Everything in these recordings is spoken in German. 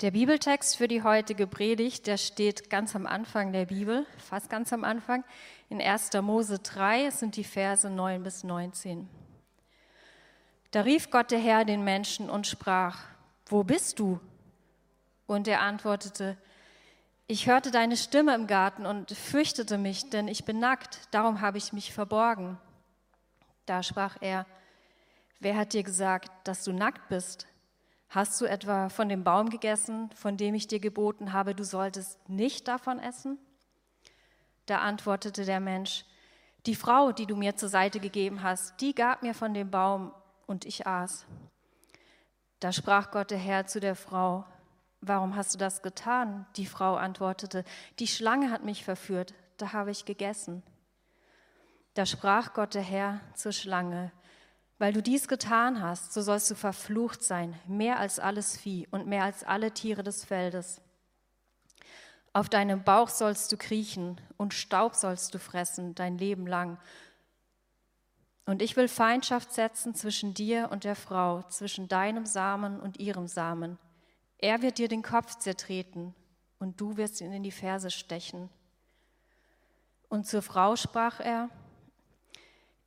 Der Bibeltext für die heutige Predigt, der steht ganz am Anfang der Bibel, fast ganz am Anfang, in 1. Mose 3, es sind die Verse 9 bis 19. Da rief Gott der Herr den Menschen und sprach, wo bist du? Und er antwortete, ich hörte deine Stimme im Garten und fürchtete mich, denn ich bin nackt, darum habe ich mich verborgen. Da sprach er, wer hat dir gesagt, dass du nackt bist? Hast du etwa von dem Baum gegessen, von dem ich dir geboten habe, du solltest nicht davon essen? Da antwortete der Mensch, die Frau, die du mir zur Seite gegeben hast, die gab mir von dem Baum und ich aß. Da sprach Gott der Herr zu der Frau, warum hast du das getan? Die Frau antwortete, die Schlange hat mich verführt, da habe ich gegessen. Da sprach Gott der Herr zur Schlange, weil du dies getan hast, so sollst du verflucht sein, mehr als alles Vieh und mehr als alle Tiere des Feldes. Auf deinem Bauch sollst du kriechen und Staub sollst du fressen dein Leben lang. Und ich will Feindschaft setzen zwischen dir und der Frau, zwischen deinem Samen und ihrem Samen. Er wird dir den Kopf zertreten und du wirst ihn in die Ferse stechen. Und zur Frau sprach er,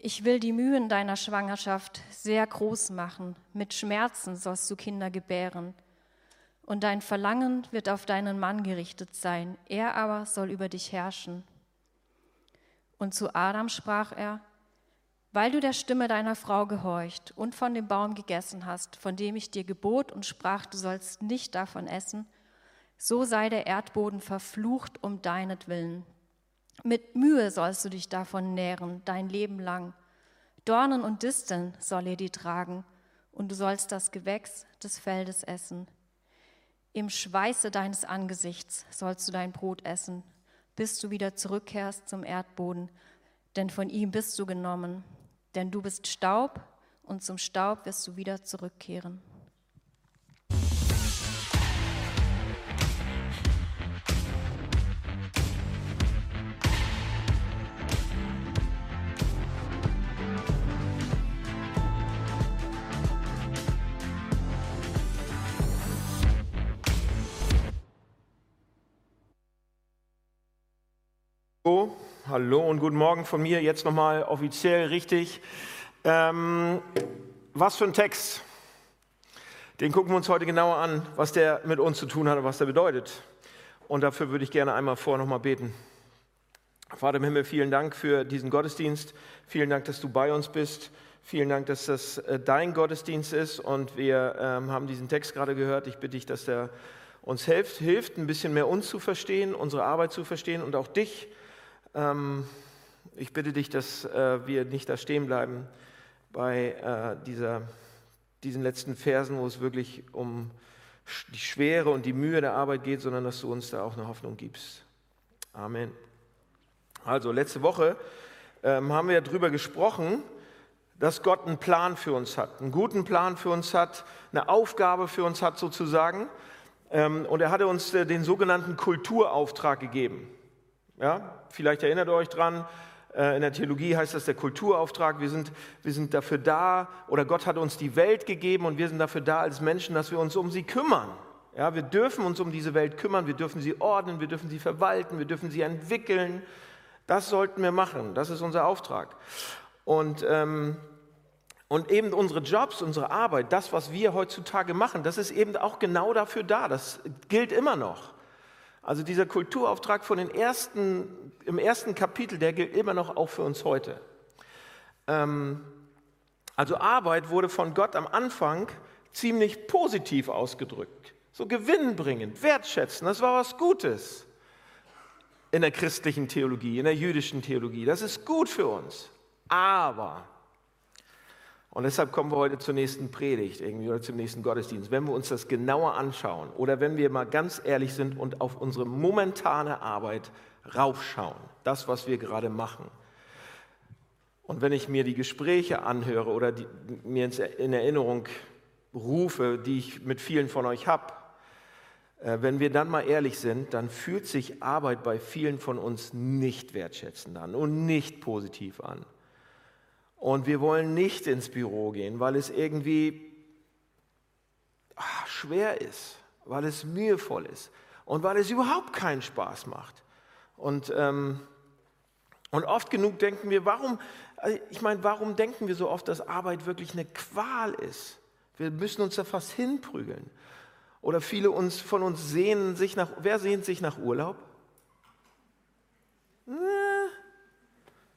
ich will die Mühen deiner Schwangerschaft sehr groß machen. Mit Schmerzen sollst du Kinder gebären. Und dein Verlangen wird auf deinen Mann gerichtet sein. Er aber soll über dich herrschen. Und zu Adam sprach er, weil du der Stimme deiner Frau gehorcht und von dem Baum gegessen hast, von dem ich dir gebot und sprach, du sollst nicht davon essen, so sei der Erdboden verflucht um deinetwillen. Mit Mühe sollst du dich davon nähren, dein Leben lang. Dornen und Disteln soll er dir tragen, und du sollst das Gewächs des Feldes essen. Im Schweiße deines Angesichts sollst du dein Brot essen, bis du wieder zurückkehrst zum Erdboden, denn von ihm bist du genommen, denn du bist Staub, und zum Staub wirst du wieder zurückkehren. Hallo und guten Morgen von mir, jetzt nochmal offiziell richtig. Ähm, was für ein Text? Den gucken wir uns heute genauer an, was der mit uns zu tun hat und was der bedeutet. Und dafür würde ich gerne einmal vorher nochmal beten. Vater im Himmel, vielen Dank für diesen Gottesdienst. Vielen Dank, dass du bei uns bist. Vielen Dank, dass das äh, dein Gottesdienst ist. Und wir ähm, haben diesen Text gerade gehört. Ich bitte dich, dass der uns hilft, hilft, ein bisschen mehr uns zu verstehen, unsere Arbeit zu verstehen und auch dich ich bitte dich, dass äh, wir nicht da stehen bleiben bei äh, dieser, diesen letzten Versen, wo es wirklich um die Schwere und die Mühe der Arbeit geht, sondern dass du uns da auch eine Hoffnung gibst. Amen. Also, letzte Woche ähm, haben wir darüber gesprochen, dass Gott einen Plan für uns hat, einen guten Plan für uns hat, eine Aufgabe für uns hat sozusagen. Ähm, und er hatte uns äh, den sogenannten Kulturauftrag gegeben. Ja, vielleicht erinnert ihr euch dran, äh, in der Theologie heißt das der Kulturauftrag. Wir sind, wir sind dafür da, oder Gott hat uns die Welt gegeben und wir sind dafür da als Menschen, dass wir uns um sie kümmern. Ja, wir dürfen uns um diese Welt kümmern, wir dürfen sie ordnen, wir dürfen sie verwalten, wir dürfen sie entwickeln. Das sollten wir machen, das ist unser Auftrag. Und, ähm, und eben unsere Jobs, unsere Arbeit, das, was wir heutzutage machen, das ist eben auch genau dafür da. Das gilt immer noch. Also dieser Kulturauftrag von den ersten, im ersten Kapitel, der gilt immer noch auch für uns heute. Ähm, also Arbeit wurde von Gott am Anfang ziemlich positiv ausgedrückt. So gewinnbringend, wertschätzend, das war was Gutes in der christlichen Theologie, in der jüdischen Theologie. Das ist gut für uns. Aber und deshalb kommen wir heute zur nächsten Predigt irgendwie oder zum nächsten Gottesdienst. Wenn wir uns das genauer anschauen oder wenn wir mal ganz ehrlich sind und auf unsere momentane Arbeit raufschauen, das, was wir gerade machen. Und wenn ich mir die Gespräche anhöre oder die, mir in Erinnerung rufe, die ich mit vielen von euch habe, äh, wenn wir dann mal ehrlich sind, dann fühlt sich Arbeit bei vielen von uns nicht wertschätzend an und nicht positiv an. Und wir wollen nicht ins Büro gehen, weil es irgendwie ach, schwer ist. weil es mühevoll ist und weil es überhaupt keinen Spaß macht. Und, ähm, und oft genug denken wir, warum, also ich meine, warum denken wir so oft, dass Arbeit wirklich eine Qual ist? Wir müssen uns da fast hinprügeln. Oder viele uns, von uns sehnen sich nach, wer sehnt sich nach Urlaub?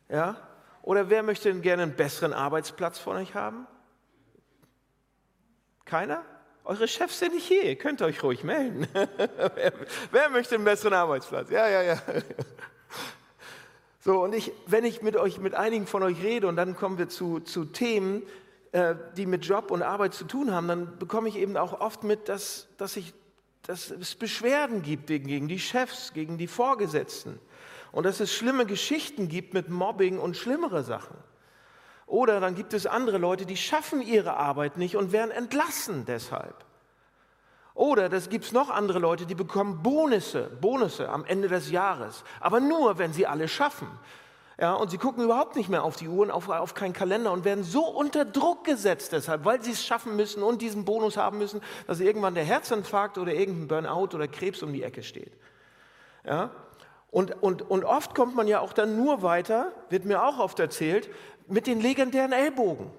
Ja? Oder wer möchte denn gerne einen besseren Arbeitsplatz von euch haben? Keiner? Eure Chefs sind nicht hier, ihr könnt euch ruhig melden. wer, wer, möchte einen besseren Arbeitsplatz? Ja, ja, ja. so, und ich, wenn ich mit euch, mit einigen von euch rede und dann kommen wir zu, zu Themen, äh, die mit Job und Arbeit zu tun haben, dann bekomme ich eben auch oft mit, dass, dass, ich, dass es Beschwerden gibt gegen die Chefs, gegen die Vorgesetzten. Und dass es schlimme Geschichten gibt mit Mobbing und schlimmere Sachen. Oder dann gibt es andere Leute, die schaffen ihre Arbeit nicht und werden entlassen deshalb. Oder das gibt es noch andere Leute, die bekommen Bonusse, Bonusse am Ende des Jahres, aber nur, wenn sie alle schaffen. Ja, und sie gucken überhaupt nicht mehr auf die Uhren, auf, auf keinen Kalender und werden so unter Druck gesetzt deshalb, weil sie es schaffen müssen und diesen Bonus haben müssen, dass irgendwann der Herzinfarkt oder irgendein Burnout oder Krebs um die Ecke steht. Ja? Und, und, und oft kommt man ja auch dann nur weiter, wird mir auch oft erzählt, mit den legendären Ellbogen.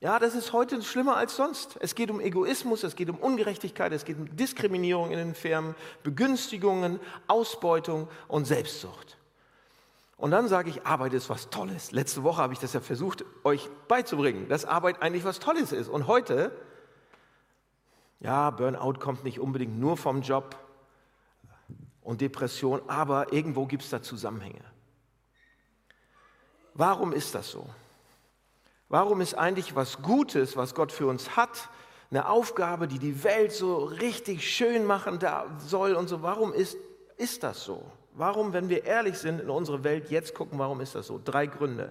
Ja, das ist heute schlimmer als sonst. Es geht um Egoismus, es geht um Ungerechtigkeit, es geht um Diskriminierung in den Firmen, Begünstigungen, Ausbeutung und Selbstsucht. Und dann sage ich, Arbeit ist was Tolles. Letzte Woche habe ich das ja versucht, euch beizubringen, dass Arbeit eigentlich was Tolles ist. Und heute, ja, Burnout kommt nicht unbedingt nur vom Job und Depression, aber irgendwo gibt es da Zusammenhänge. Warum ist das so? Warum ist eigentlich was Gutes, was Gott für uns hat, eine Aufgabe, die die Welt so richtig schön machen soll und so? Warum ist, ist das so? Warum, wenn wir ehrlich sind, in unsere Welt jetzt gucken, warum ist das so? Drei Gründe.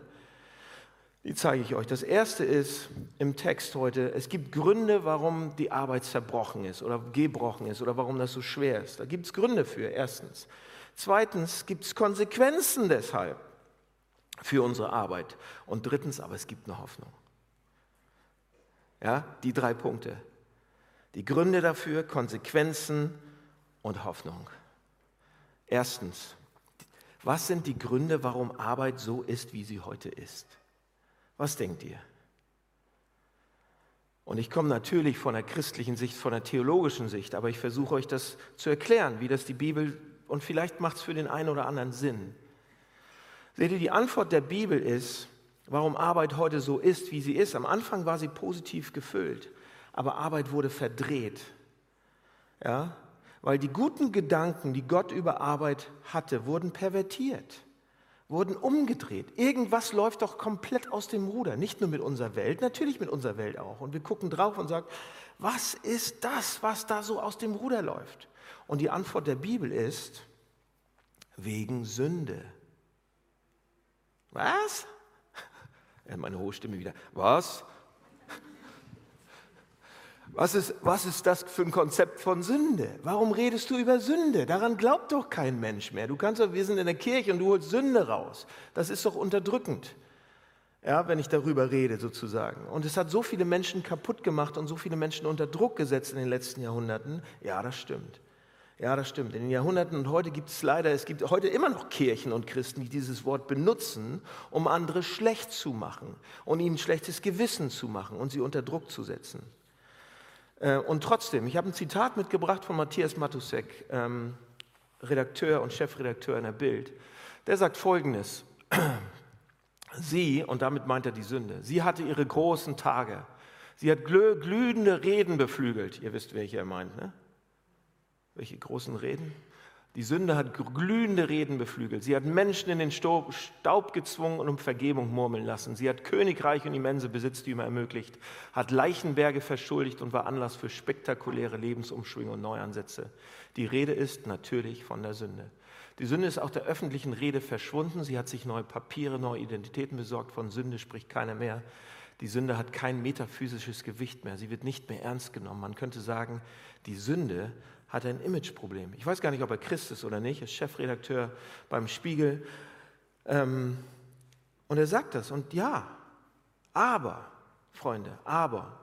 Die zeige ich euch. Das erste ist im Text heute, es gibt Gründe, warum die Arbeit zerbrochen ist oder gebrochen ist oder warum das so schwer ist. Da gibt es Gründe für, erstens. Zweitens gibt es Konsequenzen deshalb für unsere Arbeit. Und drittens, aber es gibt eine Hoffnung. Ja, die drei Punkte. Die Gründe dafür, Konsequenzen und Hoffnung. Erstens, was sind die Gründe, warum Arbeit so ist, wie sie heute ist? Was denkt ihr? Und ich komme natürlich von der christlichen Sicht, von der theologischen Sicht, aber ich versuche euch das zu erklären, wie das die Bibel, und vielleicht macht es für den einen oder anderen Sinn. Seht ihr, die Antwort der Bibel ist, warum Arbeit heute so ist, wie sie ist. Am Anfang war sie positiv gefüllt, aber Arbeit wurde verdreht. Ja? Weil die guten Gedanken, die Gott über Arbeit hatte, wurden pervertiert, wurden umgedreht. Irgendwas läuft doch komplett aus dem Ruder, nicht nur mit unserer Welt, natürlich mit unserer Welt auch. Und wir gucken drauf und sagen, was ist das, was da so aus dem Ruder läuft? Und die Antwort der Bibel ist, wegen Sünde. Was? Meine hohe Stimme wieder. Was? Was ist, was ist das für ein Konzept von Sünde? Warum redest du über Sünde? Daran glaubt doch kein Mensch mehr. Du kannst doch, wir sind in der Kirche und du holst Sünde raus. Das ist doch unterdrückend. Ja, wenn ich darüber rede sozusagen. Und es hat so viele Menschen kaputt gemacht und so viele Menschen unter Druck gesetzt in den letzten Jahrhunderten. Ja, das stimmt. Ja, das stimmt. In den Jahrhunderten und heute gibt es leider, es gibt heute immer noch Kirchen und Christen, die dieses Wort benutzen, um andere schlecht zu machen und ihnen schlechtes Gewissen zu machen und sie unter Druck zu setzen. Äh, und trotzdem, ich habe ein Zitat mitgebracht von Matthias Matusek, ähm, Redakteur und Chefredakteur in der Bild. Der sagt Folgendes. Sie, und damit meint er die Sünde, sie hatte ihre großen Tage. Sie hat glühende Reden beflügelt. Ihr wisst, welche er meint, ne? Welche großen Reden? Die Sünde hat glühende Reden beflügelt. Sie hat Menschen in den Staub gezwungen und um Vergebung murmeln lassen. Sie hat Königreich und immense Besitztümer ermöglicht, hat Leichenberge verschuldigt und war Anlass für spektakuläre Lebensumschwünge und Neuansätze. Die Rede ist natürlich von der Sünde. Die Sünde ist auch der öffentlichen Rede verschwunden. Sie hat sich neue Papiere, neue Identitäten besorgt. Von Sünde spricht keiner mehr. Die Sünde hat kein metaphysisches Gewicht mehr. Sie wird nicht mehr ernst genommen. Man könnte sagen, die Sünde hat ein Imageproblem. Ich weiß gar nicht, ob er Christ ist oder nicht, er ist Chefredakteur beim Spiegel. Ähm, und er sagt das. Und ja, aber, Freunde, aber,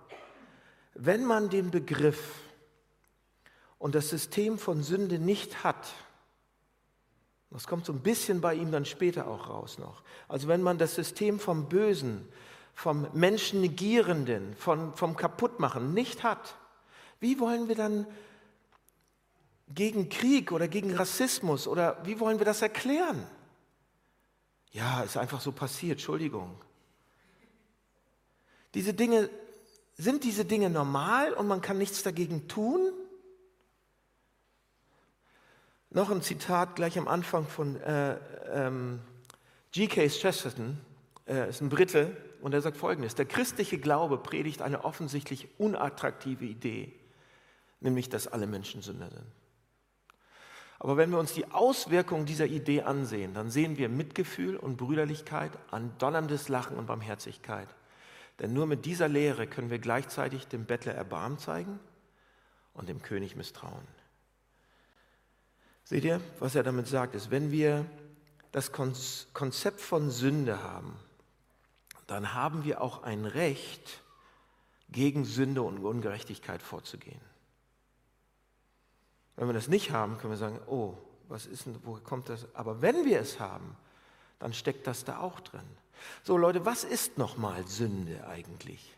wenn man den Begriff und das System von Sünde nicht hat, das kommt so ein bisschen bei ihm dann später auch raus noch. Also wenn man das System vom Bösen, vom Menschennegierenden, von, vom Kaputtmachen nicht hat, wie wollen wir dann gegen Krieg oder gegen Rassismus oder wie wollen wir das erklären? Ja, ist einfach so passiert, Entschuldigung. Diese Dinge, sind diese Dinge normal und man kann nichts dagegen tun? Noch ein Zitat gleich am Anfang von äh, ähm, G.K. Chesterton, er ist ein Brite, und er sagt folgendes: Der christliche Glaube predigt eine offensichtlich unattraktive Idee, nämlich dass alle Menschen Sünder sind. Aber wenn wir uns die Auswirkungen dieser Idee ansehen, dann sehen wir Mitgefühl und Brüderlichkeit, andonnerndes Lachen und Barmherzigkeit. Denn nur mit dieser Lehre können wir gleichzeitig dem Bettler Erbarmen zeigen und dem König misstrauen. Seht ihr, was er damit sagt, ist, wenn wir das Konzept von Sünde haben, dann haben wir auch ein Recht, gegen Sünde und Ungerechtigkeit vorzugehen. Wenn wir das nicht haben, können wir sagen, oh, was ist denn, woher kommt das? Aber wenn wir es haben, dann steckt das da auch drin. So Leute, was ist nochmal Sünde eigentlich?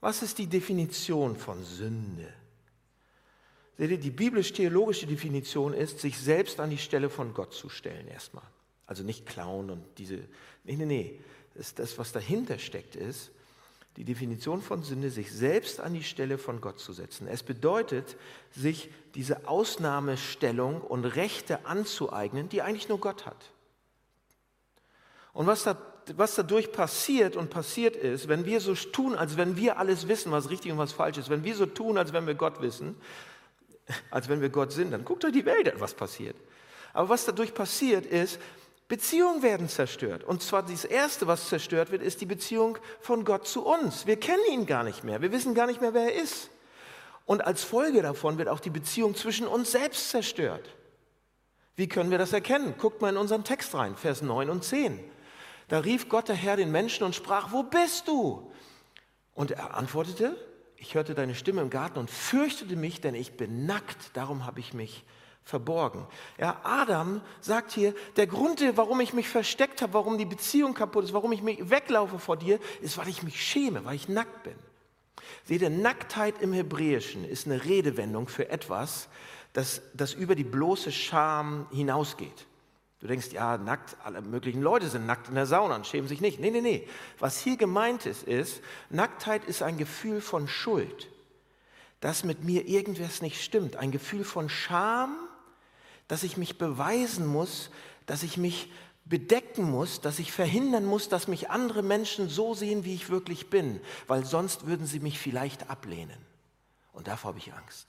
Was ist die Definition von Sünde? Seht ihr, die biblisch-theologische Definition ist, sich selbst an die Stelle von Gott zu stellen erstmal. Also nicht klauen und diese, nee, nee, nee. Das, das, was dahinter steckt, ist, die Definition von Sünde, sich selbst an die Stelle von Gott zu setzen. Es bedeutet, sich diese Ausnahmestellung und Rechte anzueignen, die eigentlich nur Gott hat. Und was, da, was dadurch passiert und passiert ist, wenn wir so tun, als wenn wir alles wissen, was richtig und was falsch ist, wenn wir so tun, als wenn wir Gott wissen, als wenn wir Gott sind. Dann guckt euch die Welt an, was passiert. Aber was dadurch passiert ist, Beziehungen werden zerstört. Und zwar das Erste, was zerstört wird, ist die Beziehung von Gott zu uns. Wir kennen ihn gar nicht mehr. Wir wissen gar nicht mehr, wer er ist. Und als Folge davon wird auch die Beziehung zwischen uns selbst zerstört. Wie können wir das erkennen? Guckt mal in unseren Text rein, Vers 9 und 10. Da rief Gott der Herr den Menschen und sprach, wo bist du? Und er antwortete, ich hörte deine Stimme im Garten und fürchtete mich, denn ich bin nackt, darum habe ich mich verborgen. Ja, Adam sagt hier, der Grund, warum ich mich versteckt habe, warum die Beziehung kaputt ist, warum ich mich weglaufe vor dir, ist, weil ich mich schäme, weil ich nackt bin. Seht ihr, Nacktheit im Hebräischen ist eine Redewendung für etwas, das, das über die bloße Scham hinausgeht. Du denkst, ja, nackt, alle möglichen Leute sind nackt in der Sauna und schämen sich nicht. Nee, nee, nee. Was hier gemeint ist, ist, Nacktheit ist ein Gefühl von Schuld, dass mit mir irgendwas nicht stimmt. Ein Gefühl von Scham, dass ich mich beweisen muss, dass ich mich bedecken muss, dass ich verhindern muss, dass mich andere Menschen so sehen, wie ich wirklich bin, weil sonst würden sie mich vielleicht ablehnen. Und davor habe ich Angst.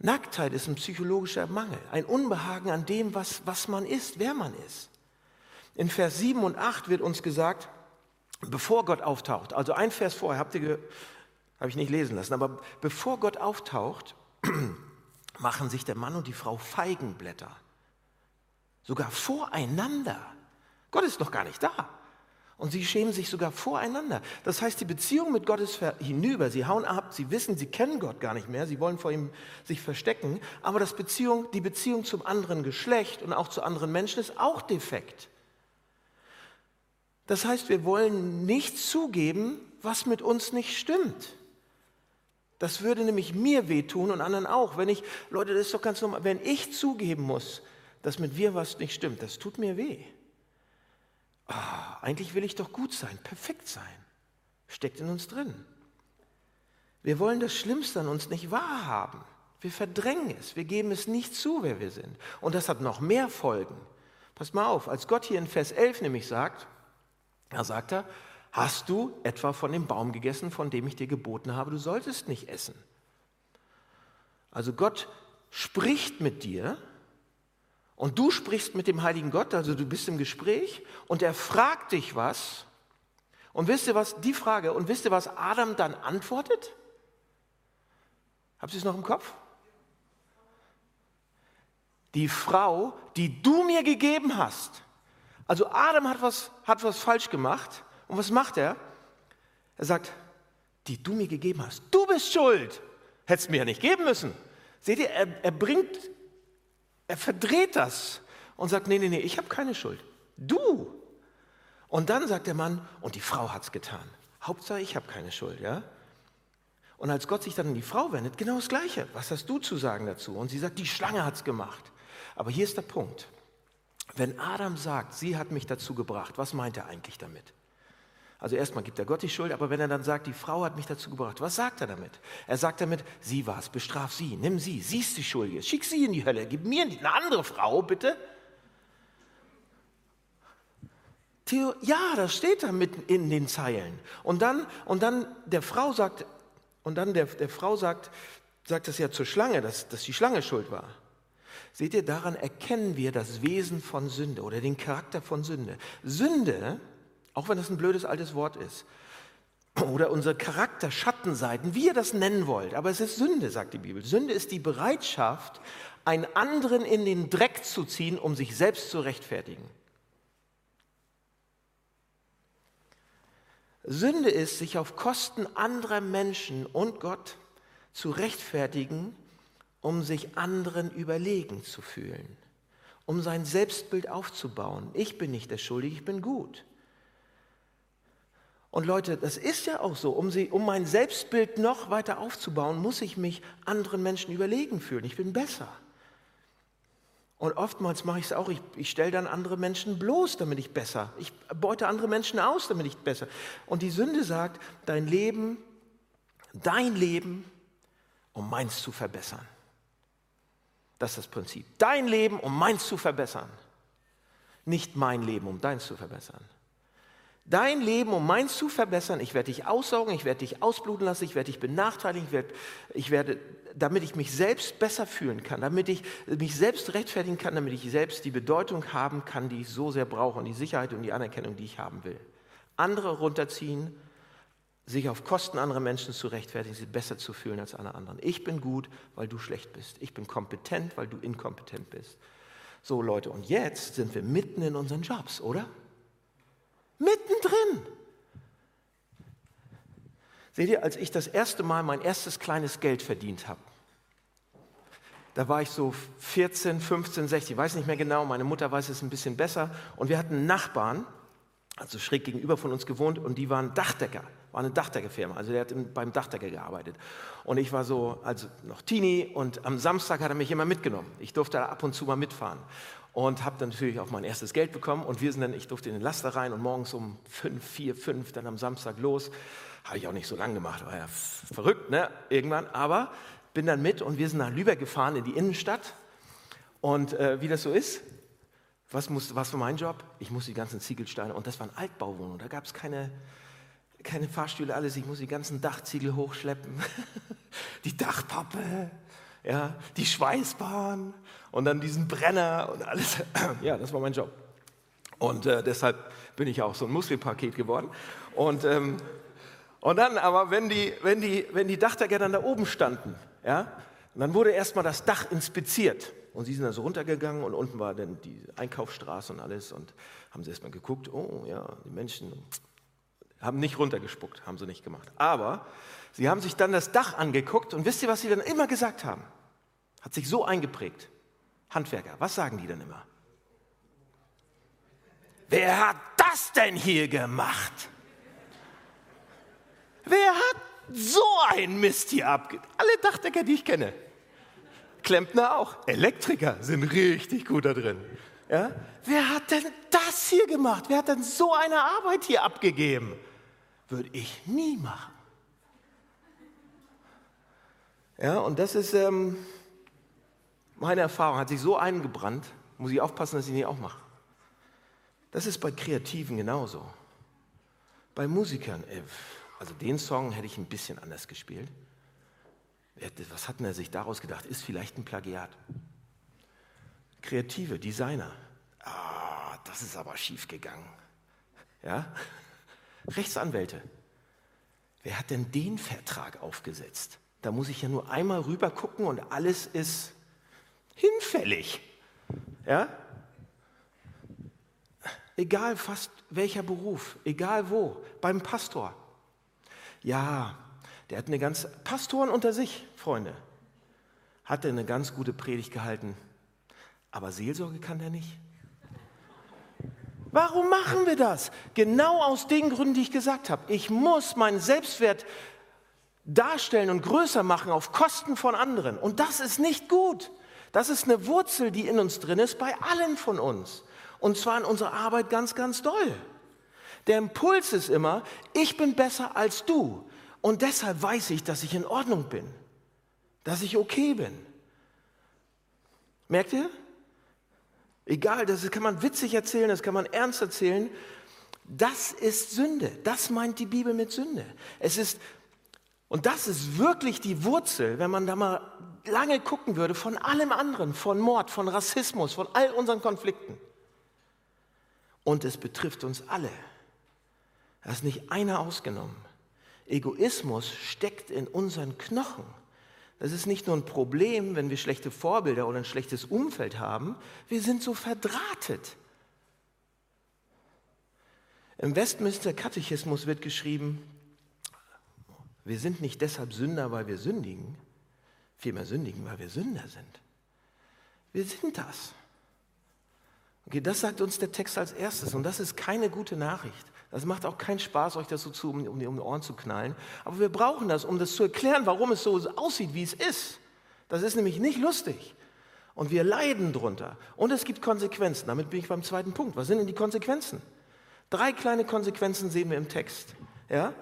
Nacktheit ist ein psychologischer Mangel, ein Unbehagen an dem, was, was man ist, wer man ist. In Vers 7 und 8 wird uns gesagt, bevor Gott auftaucht, also ein Vers vorher, habt ihr, habe ich nicht lesen lassen, aber bevor Gott auftaucht, machen sich der Mann und die Frau Feigenblätter. Sogar voreinander. Gott ist noch gar nicht da. Und sie schämen sich sogar voreinander. Das heißt, die Beziehung mit Gott ist hinüber. Sie hauen ab, sie wissen, sie kennen Gott gar nicht mehr, sie wollen vor ihm sich verstecken. Aber das Beziehung, die Beziehung zum anderen Geschlecht und auch zu anderen Menschen ist auch defekt. Das heißt, wir wollen nicht zugeben, was mit uns nicht stimmt. Das würde nämlich mir wehtun und anderen auch. Wenn ich, Leute, das ist doch ganz normal, wenn ich zugeben muss, dass mit mir was nicht stimmt, das tut mir weh. Oh, eigentlich will ich doch gut sein, perfekt sein. Steckt in uns drin. Wir wollen das Schlimmste an uns nicht wahrhaben. Wir verdrängen es, wir geben es nicht zu, wer wir sind. Und das hat noch mehr Folgen. Passt mal auf, als Gott hier in Vers 11 nämlich sagt, da sagt er, hast du etwa von dem Baum gegessen, von dem ich dir geboten habe, du solltest nicht essen. Also Gott spricht mit dir und du sprichst mit dem heiligen Gott, also du bist im Gespräch und er fragt dich was. Und wisst ihr was, die Frage, und wisst ihr, was Adam dann antwortet? Habt ihr es noch im Kopf? Die Frau, die du mir gegeben hast. Also Adam hat was, hat was falsch gemacht. Und was macht er? Er sagt, die du mir gegeben hast. Du bist schuld. Hättest mir ja nicht geben müssen. Seht ihr, er, er bringt, er verdreht das und sagt, nee, nee, nee, ich habe keine Schuld. Du. Und dann sagt der Mann, und die Frau hat es getan. Hauptsache, ich habe keine Schuld, ja? Und als Gott sich dann an die Frau wendet, genau das Gleiche. Was hast du zu sagen dazu? Und sie sagt, die Schlange hat es gemacht. Aber hier ist der Punkt. Wenn Adam sagt, sie hat mich dazu gebracht, was meint er eigentlich damit? Also erstmal gibt er Gott die Schuld, aber wenn er dann sagt, die Frau hat mich dazu gebracht, was sagt er damit? Er sagt damit, sie war es, bestraf sie, nimm sie, sie ist die Schuldige, schick sie in die Hölle, gib mir eine andere Frau, bitte. Theo, ja, das steht da mitten in den Zeilen. Und dann, und dann der Frau sagt, und dann der, der Frau sagt, sagt das ja zur Schlange, dass, dass die Schlange schuld war. Seht ihr, daran erkennen wir das Wesen von Sünde oder den Charakter von Sünde. Sünde, auch wenn das ein blödes altes Wort ist, oder unser Charakter, Schattenseiten, wie ihr das nennen wollt, aber es ist Sünde, sagt die Bibel. Sünde ist die Bereitschaft, einen anderen in den Dreck zu ziehen, um sich selbst zu rechtfertigen. Sünde ist, sich auf Kosten anderer Menschen und Gott zu rechtfertigen, um sich anderen überlegen zu fühlen, um sein Selbstbild aufzubauen. Ich bin nicht der Schuldige, ich bin gut. Und Leute, das ist ja auch so, um, sie, um mein Selbstbild noch weiter aufzubauen, muss ich mich anderen Menschen überlegen fühlen. Ich bin besser. Und oftmals mache ich es auch, ich, ich stelle dann andere Menschen bloß, damit ich besser. Ich beute andere Menschen aus, damit ich besser. Und die Sünde sagt, dein Leben, dein Leben, um meins zu verbessern. Das ist das Prinzip. Dein Leben, um meins zu verbessern. Nicht mein Leben, um deins zu verbessern. Dein Leben, um meins zu verbessern, ich werde dich aussaugen, ich werde dich ausbluten lassen, ich werde dich benachteiligen, ich werde, ich werde damit ich mich selbst besser fühlen kann, damit ich mich selbst rechtfertigen kann, damit ich selbst die Bedeutung haben kann, die ich so sehr brauche und die Sicherheit und die Anerkennung, die ich haben will. Andere runterziehen, sich auf Kosten anderer Menschen zu rechtfertigen, sich besser zu fühlen als alle anderen. Ich bin gut, weil du schlecht bist. Ich bin kompetent, weil du inkompetent bist. So Leute, und jetzt sind wir mitten in unseren Jobs, oder? Mittendrin. Seht ihr, als ich das erste Mal mein erstes kleines Geld verdient habe, da war ich so 14, 15, 16, ich weiß nicht mehr genau, meine Mutter weiß es ein bisschen besser. Und wir hatten Nachbarn, also schräg gegenüber von uns gewohnt, und die waren Dachdecker, war eine Dachdeckerfirma, also der hat beim Dachdecker gearbeitet. Und ich war so, also noch Teenie, und am Samstag hat er mich immer mitgenommen. Ich durfte ab und zu mal mitfahren und habe dann natürlich auch mein erstes Geld bekommen und wir sind dann, ich durfte in den Laster rein und morgens um fünf, vier, fünf, dann am Samstag los. Habe ich auch nicht so lange gemacht, war ja verrückt, ne, irgendwann, aber bin dann mit und wir sind nach Lübeck gefahren in die Innenstadt. Und äh, wie das so ist, was, muss, was war mein Job? Ich muss die ganzen Ziegelsteine, und das waren Altbauwohnungen, da gab es keine, keine Fahrstühle, alles. Ich muss die ganzen Dachziegel hochschleppen, die Dachpappe, ja, die Schweißbahn und dann diesen Brenner und alles. Ja, das war mein Job. Und äh, deshalb bin ich auch so ein Muskelpaket geworden. Und, ähm, und dann aber, wenn die, wenn, die, wenn die Dachdecker dann da oben standen, ja? Dann wurde erstmal das Dach inspiziert. Und sie sind dann so runtergegangen und unten war dann die Einkaufsstraße und alles. Und haben sie erstmal geguckt, oh ja, die Menschen haben nicht runtergespuckt, haben sie nicht gemacht. Aber sie haben sich dann das Dach angeguckt und wisst ihr, was sie dann immer gesagt haben? Hat sich so eingeprägt. Handwerker, was sagen die dann immer? Wer hat das denn hier gemacht? Wer hat so ein Mist hier abgeht. Alle Dachdecker, die ich kenne. Klempner auch. Elektriker sind richtig gut da drin. Ja? Wer hat denn das hier gemacht? Wer hat denn so eine Arbeit hier abgegeben? Würde ich nie machen. Ja, und das ist ähm, meine Erfahrung. Hat sich so eingebrannt, muss ich aufpassen, dass ich nicht auch mache. Das ist bei Kreativen genauso. Bei Musikern. Ey, also den Song hätte ich ein bisschen anders gespielt. Was hat denn er sich daraus gedacht? Ist vielleicht ein Plagiat. Kreative, Designer. Ah, das ist aber schief gegangen. Ja? Rechtsanwälte. Wer hat denn den Vertrag aufgesetzt? Da muss ich ja nur einmal rüber gucken und alles ist hinfällig. Ja? Egal fast welcher Beruf, egal wo, beim Pastor, ja, Der hat eine ganz, Pastoren unter sich, Freunde, hat er eine ganz gute Predigt gehalten, aber Seelsorge kann er nicht. Warum machen wir das? Genau aus den Gründen, die ich gesagt habe. Ich muss meinen Selbstwert darstellen und größer machen auf Kosten von anderen. Und das ist nicht gut. Das ist eine Wurzel, die in uns drin ist, bei allen von uns. Und zwar in unserer Arbeit ganz, ganz doll. Der Impuls ist immer, ich bin besser als du. Und deshalb weiß ich, dass ich in Ordnung bin. Dass ich okay bin. Merkt ihr? Egal, das kann man witzig erzählen, das kann man ernst erzählen. Das ist Sünde. Das meint die Bibel mit Sünde. Es ist, und das ist wirklich die Wurzel, wenn man da mal lange gucken würde, von allem anderen, von Mord, von Rassismus, von all unseren Konflikten. Und es betrifft uns alle. Da ist nicht einer ausgenommen. Egoismus steckt in unseren Knochen. Das ist nicht nur ein Problem, wenn wir schlechte Vorbilder oder ein schlechtes Umfeld haben, wir sind so verdrahtet. Im Westminster Katechismus wird geschrieben, wir sind nicht deshalb Sünder, weil wir sündigen, vielmehr sündigen, weil wir Sünder sind. Wir sind das. Okay, das sagt uns der Text als erstes und das ist keine gute Nachricht. Das macht auch keinen Spaß, euch das so zu, um, um die Ohren zu knallen. Aber wir brauchen das, um das zu erklären, warum es so aussieht, wie es ist. Das ist nämlich nicht lustig. Und wir leiden drunter. Und es gibt Konsequenzen. Damit bin ich beim zweiten Punkt. Was sind denn die Konsequenzen? Drei kleine Konsequenzen sehen wir im Text. Ja?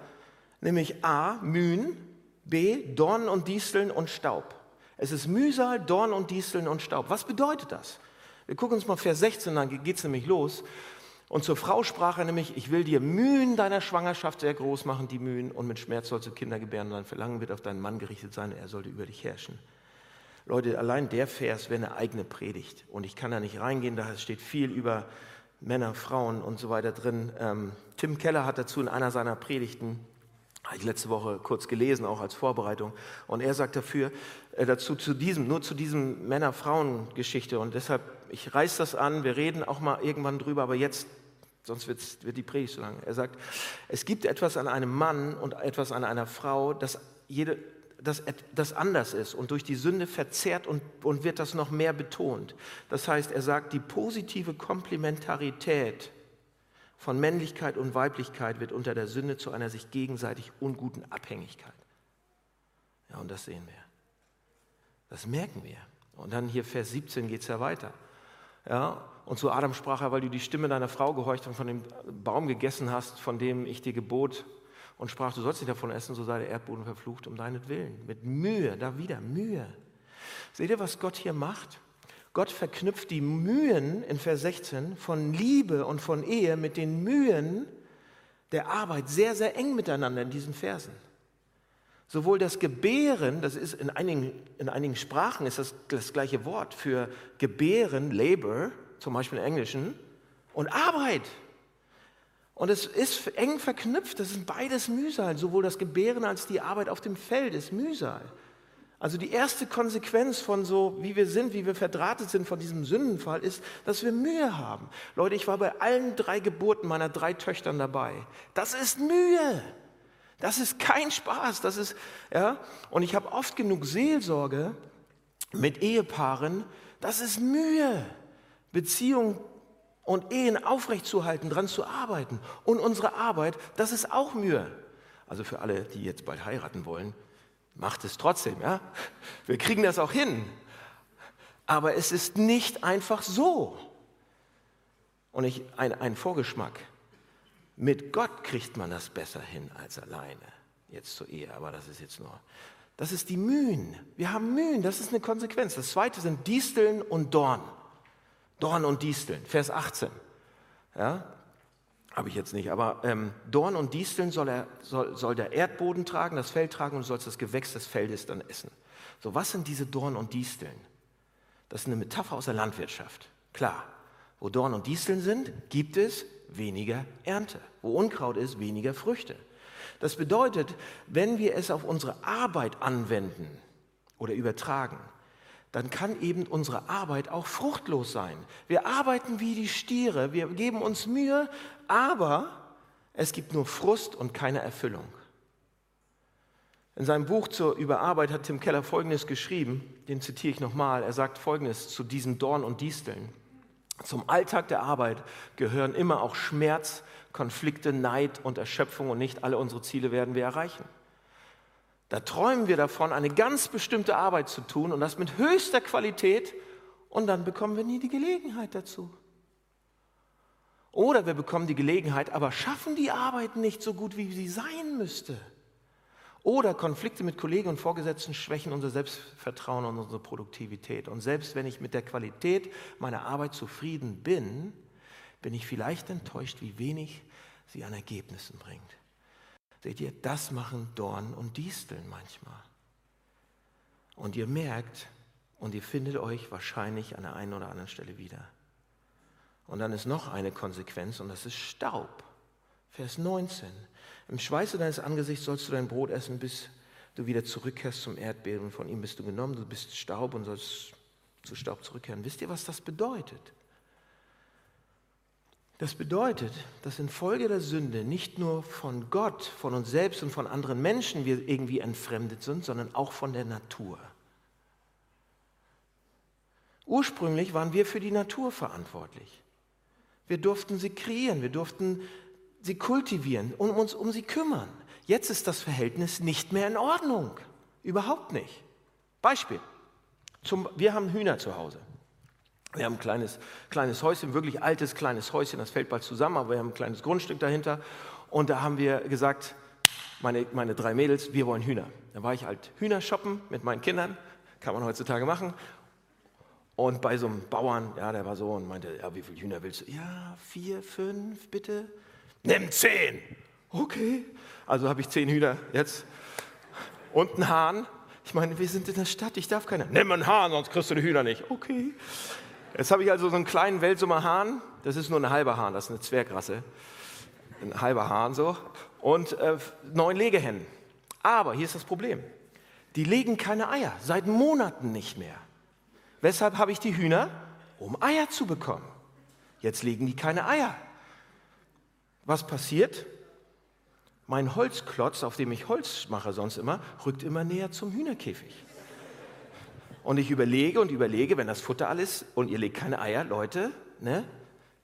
Nämlich A, Mühen, B, Dornen und Disteln und Staub. Es ist Mühsal, Dorn und Disteln und Staub. Was bedeutet das? Wir gucken uns mal Vers 16 an, geht es nämlich los. Und zur Frau sprach er nämlich, ich will dir Mühen deiner Schwangerschaft sehr groß machen, die Mühen, und mit Schmerz sollst du Kinder gebären, und dein Verlangen wird auf deinen Mann gerichtet sein, er sollte über dich herrschen. Leute, allein der Vers wäre eine eigene Predigt. Und ich kann da nicht reingehen, da steht viel über Männer, Frauen und so weiter drin. Ähm, Tim Keller hat dazu in einer seiner Predigten, habe ich letzte Woche kurz gelesen, auch als Vorbereitung, und er sagt dafür, äh, dazu zu diesem, nur zu diesem Männer-Frauen-Geschichte. Und deshalb, ich reiß das an, wir reden auch mal irgendwann drüber, aber jetzt sonst wird die Predigt zu lang. Er sagt, es gibt etwas an einem Mann und etwas an einer Frau, das, jede, das, das anders ist und durch die Sünde verzerrt und, und wird das noch mehr betont. Das heißt, er sagt, die positive Komplementarität von Männlichkeit und Weiblichkeit wird unter der Sünde zu einer sich gegenseitig unguten Abhängigkeit. Ja, und das sehen wir. Das merken wir. Und dann hier Vers 17 geht es ja weiter. Ja, und zu Adam sprach er, weil du die Stimme deiner Frau gehorcht und von dem Baum gegessen hast, von dem ich dir gebot und sprach, du sollst nicht davon essen, so sei der Erdboden verflucht um deinetwillen. Mit Mühe, da wieder Mühe. Seht ihr, was Gott hier macht? Gott verknüpft die Mühen in Vers 16 von Liebe und von Ehe mit den Mühen der Arbeit sehr, sehr eng miteinander in diesen Versen. Sowohl das Gebären, das ist in einigen, in einigen Sprachen ist das das gleiche Wort für Gebären, Labor, zum Beispiel im Englischen, und Arbeit. Und es ist eng verknüpft, das sind beides Mühsal, sowohl das Gebären als die Arbeit auf dem Feld ist Mühsal. Also die erste Konsequenz von so, wie wir sind, wie wir verdrahtet sind von diesem Sündenfall, ist, dass wir Mühe haben. Leute, ich war bei allen drei Geburten meiner drei Töchtern dabei. Das ist Mühe. Das ist kein Spaß. Das ist, ja, und ich habe oft genug Seelsorge mit Ehepaaren. Das ist Mühe. Beziehung und Ehen aufrechtzuerhalten, dran zu arbeiten. Und unsere Arbeit, das ist auch Mühe. Also für alle, die jetzt bald heiraten wollen, macht es trotzdem, ja? Wir kriegen das auch hin. Aber es ist nicht einfach so. Und ich, ein, ein Vorgeschmack. Mit Gott kriegt man das besser hin als alleine. Jetzt zur Ehe, aber das ist jetzt nur. Das ist die Mühen. Wir haben Mühen, das ist eine Konsequenz. Das zweite sind Disteln und Dorn. Dorn und Disteln, Vers 18. Ja, habe ich jetzt nicht, aber ähm, Dorn und Disteln soll, er, soll, soll der Erdboden tragen, das Feld tragen und du sollst das Gewächs des Feldes dann essen. So, was sind diese Dorn und Disteln? Das ist eine Metapher aus der Landwirtschaft. Klar, wo Dorn und Disteln sind, gibt es weniger Ernte. Wo Unkraut ist, weniger Früchte. Das bedeutet, wenn wir es auf unsere Arbeit anwenden oder übertragen, dann kann eben unsere Arbeit auch fruchtlos sein. Wir arbeiten wie die Stiere, wir geben uns Mühe, aber es gibt nur Frust und keine Erfüllung. In seinem Buch zur Überarbeit hat Tim Keller Folgendes geschrieben, den zitiere ich nochmal. Er sagt Folgendes zu diesen Dorn und Disteln. Zum Alltag der Arbeit gehören immer auch Schmerz, Konflikte, Neid und Erschöpfung und nicht alle unsere Ziele werden wir erreichen. Da träumen wir davon, eine ganz bestimmte Arbeit zu tun und das mit höchster Qualität und dann bekommen wir nie die Gelegenheit dazu. Oder wir bekommen die Gelegenheit, aber schaffen die Arbeit nicht so gut, wie sie sein müsste. Oder Konflikte mit Kollegen und Vorgesetzten schwächen unser Selbstvertrauen und unsere Produktivität. Und selbst wenn ich mit der Qualität meiner Arbeit zufrieden bin, bin ich vielleicht enttäuscht, wie wenig sie an Ergebnissen bringt. Seht ihr, das machen Dorn und Disteln manchmal. Und ihr merkt, und ihr findet euch wahrscheinlich an der einen oder anderen Stelle wieder. Und dann ist noch eine Konsequenz und das ist Staub. Vers 19. Im Schweiße deines Angesichts sollst du dein Brot essen, bis du wieder zurückkehrst zum Erdbeben. Und von ihm bist du genommen, du bist Staub und sollst zu Staub zurückkehren. Wisst ihr, was das bedeutet? Das bedeutet, dass infolge der Sünde nicht nur von Gott, von uns selbst und von anderen Menschen wir irgendwie entfremdet sind, sondern auch von der Natur. Ursprünglich waren wir für die Natur verantwortlich. Wir durften sie kreieren, wir durften sie kultivieren und uns um sie kümmern. Jetzt ist das Verhältnis nicht mehr in Ordnung. Überhaupt nicht. Beispiel. Zum, wir haben Hühner zu Hause. Wir haben ein kleines, kleines Häuschen, wirklich altes kleines Häuschen, das fällt bald zusammen, aber wir haben ein kleines Grundstück dahinter. Und da haben wir gesagt, meine, meine drei Mädels, wir wollen Hühner. Da war ich halt Hühner shoppen mit meinen Kindern, kann man heutzutage machen. Und bei so einem Bauern, ja, der war so und meinte, ja, wie viele Hühner willst du? Ja, vier, fünf, bitte. Nimm zehn. Okay. Also habe ich zehn Hühner jetzt. Und einen Hahn. Ich meine, wir sind in der Stadt, ich darf keine. Nimm einen Hahn, sonst kriegst du die Hühner nicht. Okay. Jetzt habe ich also so einen kleinen Welsumer Hahn. Das ist nur ein halber Hahn, das ist eine Zwergrasse. Ein halber Hahn so. Und äh, neun Legehennen. Aber hier ist das Problem. Die legen keine Eier, seit Monaten nicht mehr. Weshalb habe ich die Hühner? Um Eier zu bekommen. Jetzt legen die keine Eier. Was passiert? Mein Holzklotz, auf dem ich Holz mache sonst immer, rückt immer näher zum Hühnerkäfig. Und ich überlege und überlege, wenn das Futter alles und ihr legt keine Eier, Leute, ne,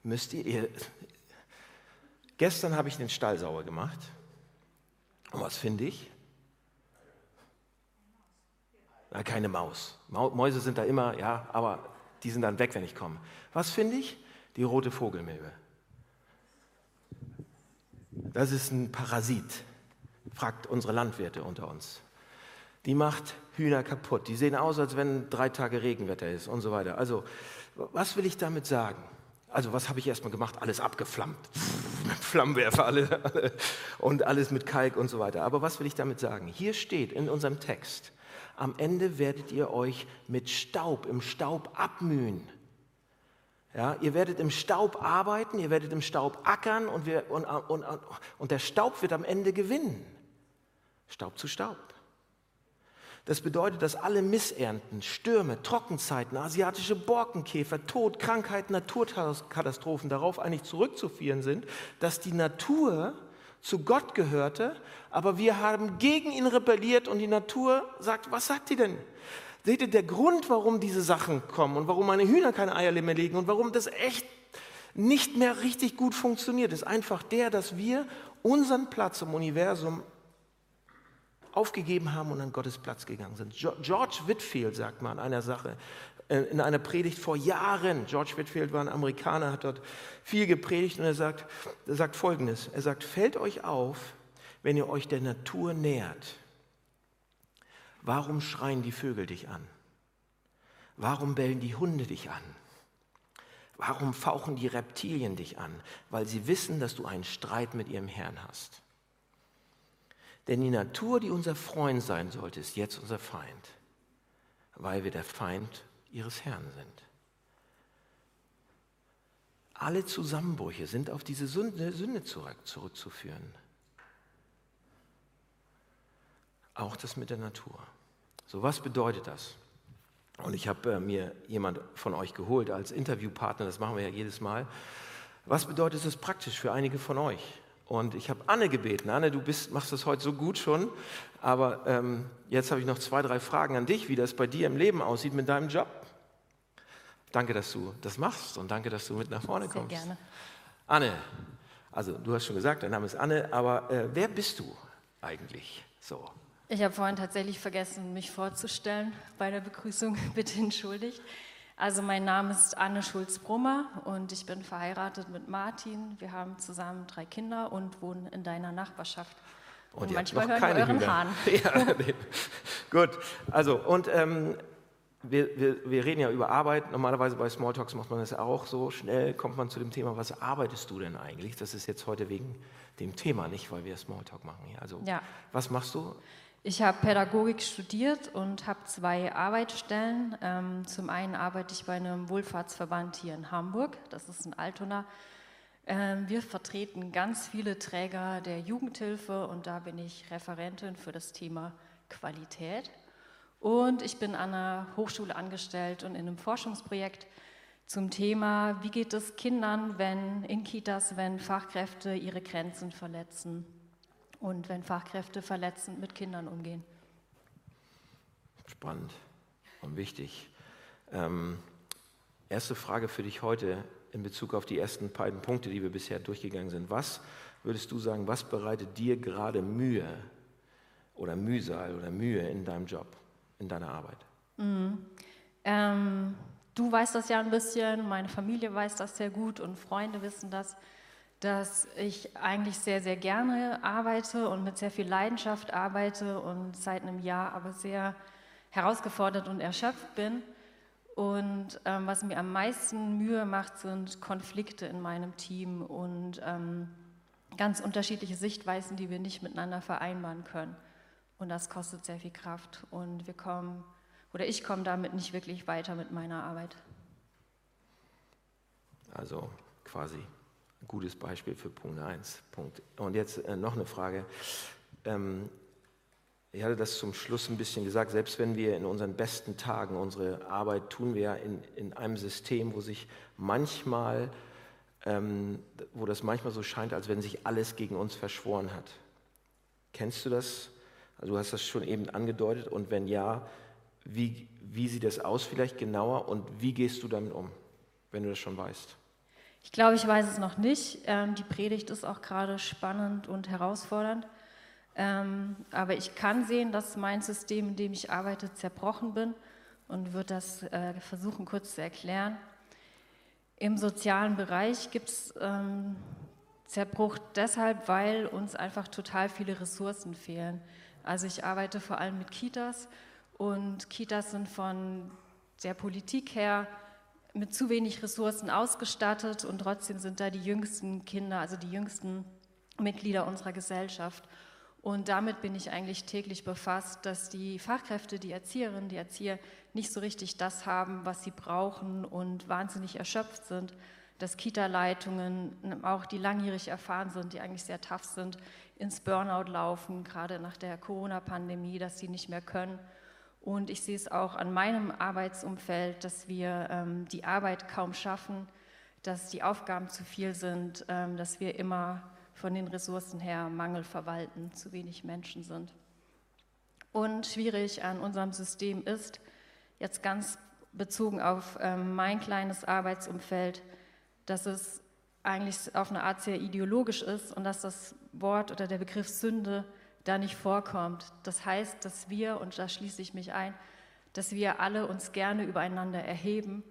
müsst ihr, ihr Gestern habe ich den Stall sauber gemacht. Und was finde ich? Na, keine Maus. Mäuse sind da immer, ja, aber die sind dann weg, wenn ich komme. Was finde ich? Die rote Vogelmilbe. Das ist ein Parasit, fragt unsere Landwirte unter uns die macht Hühner kaputt. Die sehen aus, als wenn drei Tage Regenwetter ist und so weiter. Also, was will ich damit sagen? Also, was habe ich erstmal gemacht? Alles abgeflammt. mit Flammenwerfer alle, alle, und alles mit Kalk und so weiter. Aber was will ich damit sagen? Hier steht in unserem Text, am Ende werdet ihr euch mit Staub, im Staub abmühen. Ja, ihr werdet im Staub arbeiten, ihr werdet im Staub ackern und, wir, und, und, und der Staub wird am Ende gewinnen. Staub zu Staub. Das bedeutet, dass alle Missernten, Stürme, Trockenzeiten, asiatische Borkenkäfer, Tod, Krankheiten, Naturkatastrophen darauf eigentlich zurückzuführen sind, dass die Natur zu Gott gehörte, aber wir haben gegen ihn rebelliert und die Natur sagt, was sagt die denn? Seht ihr, der Grund, warum diese Sachen kommen und warum meine Hühner keine Eier mehr legen und warum das echt nicht mehr richtig gut funktioniert, ist einfach der, dass wir unseren Platz im Universum aufgegeben haben und an Gottes Platz gegangen sind. George Whitfield sagt mal an einer Sache, äh, in einer Predigt vor Jahren, George Whitfield war ein Amerikaner, hat dort viel gepredigt und er sagt, er sagt Folgendes, er sagt, fällt euch auf, wenn ihr euch der Natur nähert, warum schreien die Vögel dich an? Warum bellen die Hunde dich an? Warum fauchen die Reptilien dich an? Weil sie wissen, dass du einen Streit mit ihrem Herrn hast. Denn die Natur, die unser Freund sein sollte, ist jetzt unser Feind, weil wir der Feind ihres Herrn sind. Alle Zusammenbrüche sind auf diese Sünde, Sünde zurück, zurückzuführen. Auch das mit der Natur. So, was bedeutet das? Und ich habe äh, mir jemand von euch geholt als Interviewpartner, das machen wir ja jedes Mal. Was bedeutet das praktisch für einige von euch? Und ich habe Anne gebeten. Anne, du bist, machst das heute so gut schon, aber ähm, jetzt habe ich noch zwei, drei Fragen an dich, wie das bei dir im Leben aussieht mit deinem Job. Danke, dass du das machst und danke, dass du mit nach vorne Sehr kommst. gerne. Anne, also du hast schon gesagt, dein Name ist Anne, aber äh, wer bist du eigentlich so? Ich habe vorhin tatsächlich vergessen, mich vorzustellen bei der Begrüßung. Bitte entschuldigt. Also mein Name ist Anne Schulz-Brummer und ich bin verheiratet mit Martin. Wir haben zusammen drei Kinder und wohnen in deiner Nachbarschaft. Und, habt manchmal noch hören wir euren Hühner. Hahn. Ja, nee. Gut, also und ähm, wir, wir, wir reden ja über Arbeit. Normalerweise bei Smalltalks macht man das auch so. Schnell kommt man zu dem Thema, was arbeitest du denn eigentlich? Das ist jetzt heute wegen dem Thema, nicht weil wir Smalltalk machen. hier. Also Ja. was machst du? Ich habe Pädagogik studiert und habe zwei Arbeitsstellen. Ähm, zum einen arbeite ich bei einem Wohlfahrtsverband hier in Hamburg, das ist in Altona. Ähm, wir vertreten ganz viele Träger der Jugendhilfe und da bin ich Referentin für das Thema Qualität. Und ich bin an einer Hochschule angestellt und in einem Forschungsprojekt zum Thema, wie geht es Kindern, wenn in Kitas, wenn Fachkräfte ihre Grenzen verletzen und wenn Fachkräfte verletzend mit Kindern umgehen. Spannend und wichtig. Ähm, erste Frage für dich heute in Bezug auf die ersten beiden Punkte, die wir bisher durchgegangen sind. Was würdest du sagen, was bereitet dir gerade Mühe oder Mühsal oder Mühe in deinem Job, in deiner Arbeit? Ähm, du weißt das ja ein bisschen, meine Familie weiß das sehr gut und Freunde wissen das, dass ich eigentlich sehr, sehr gerne arbeite und mit sehr viel Leidenschaft arbeite und seit einem Jahr aber sehr herausgefordert und erschöpft bin. Und ähm, was mir am meisten Mühe macht, sind Konflikte in meinem Team und ähm, ganz unterschiedliche Sichtweisen, die wir nicht miteinander vereinbaren können. Und das kostet sehr viel Kraft. Und wir kommen, oder ich komme damit nicht wirklich weiter mit meiner Arbeit. Also quasi gutes Beispiel für Punkt 1. Punkt. Und jetzt äh, noch eine Frage. Ähm, ich hatte das zum Schluss ein bisschen gesagt, selbst wenn wir in unseren besten Tagen unsere Arbeit tun wir in, in einem System, wo sich manchmal, ähm, wo das manchmal so scheint, als wenn sich alles gegen uns verschworen hat. Kennst du das? Also du hast das schon eben angedeutet und wenn ja, wie, wie sieht das aus vielleicht genauer und wie gehst du damit um, wenn du das schon weißt? Ich glaube, ich weiß es noch nicht. Ähm, die Predigt ist auch gerade spannend und herausfordernd. Ähm, aber ich kann sehen, dass mein System, in dem ich arbeite, zerbrochen bin und würde das äh, versuchen kurz zu erklären. Im sozialen Bereich gibt es ähm, Zerbruch deshalb, weil uns einfach total viele Ressourcen fehlen. Also ich arbeite vor allem mit Kitas und Kitas sind von der Politik her mit zu wenig Ressourcen ausgestattet und trotzdem sind da die jüngsten Kinder, also die jüngsten Mitglieder unserer Gesellschaft. Und damit bin ich eigentlich täglich befasst, dass die Fachkräfte, die Erzieherinnen, die Erzieher nicht so richtig das haben, was sie brauchen und wahnsinnig erschöpft sind, dass Kita-Leitungen, auch die langjährig erfahren sind, die eigentlich sehr tough sind, ins Burnout laufen, gerade nach der Corona-Pandemie, dass sie nicht mehr können. Und ich sehe es auch an meinem Arbeitsumfeld, dass wir ähm, die Arbeit kaum schaffen, dass die Aufgaben zu viel sind, ähm, dass wir immer von den Ressourcen her Mangel verwalten, zu wenig Menschen sind. Und schwierig an unserem System ist, jetzt ganz bezogen auf ähm, mein kleines Arbeitsumfeld, dass es eigentlich auf eine Art sehr ideologisch ist und dass das Wort oder der Begriff Sünde da nicht vorkommt. Das heißt, dass wir, und da schließe ich mich ein, dass wir alle uns gerne übereinander erheben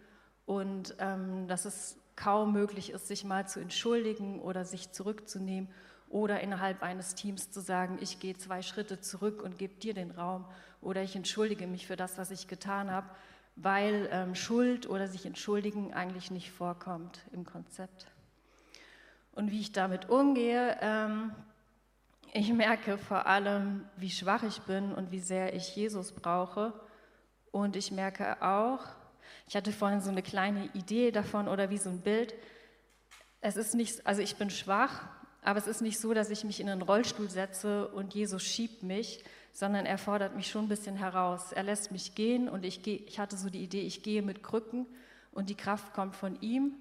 und ähm, dass es kaum möglich ist, sich mal zu entschuldigen oder sich zurückzunehmen oder innerhalb eines Teams zu sagen, ich gehe zwei Schritte zurück und gebe dir den Raum oder ich entschuldige mich für das, was ich getan habe, weil ähm, Schuld oder sich entschuldigen eigentlich nicht vorkommt im Konzept. Und wie ich damit umgehe, ähm, ich merke vor allem, wie schwach ich bin und wie sehr ich Jesus brauche. Und ich merke auch, ich hatte vorhin so eine kleine Idee davon oder wie so ein Bild. Es ist nicht, also ich bin schwach, aber es ist nicht so, dass ich mich in einen Rollstuhl setze und Jesus schiebt mich, sondern er fordert mich schon ein bisschen heraus. Er lässt mich gehen und ich, gehe, ich hatte so die Idee, ich gehe mit Krücken und die Kraft kommt von ihm.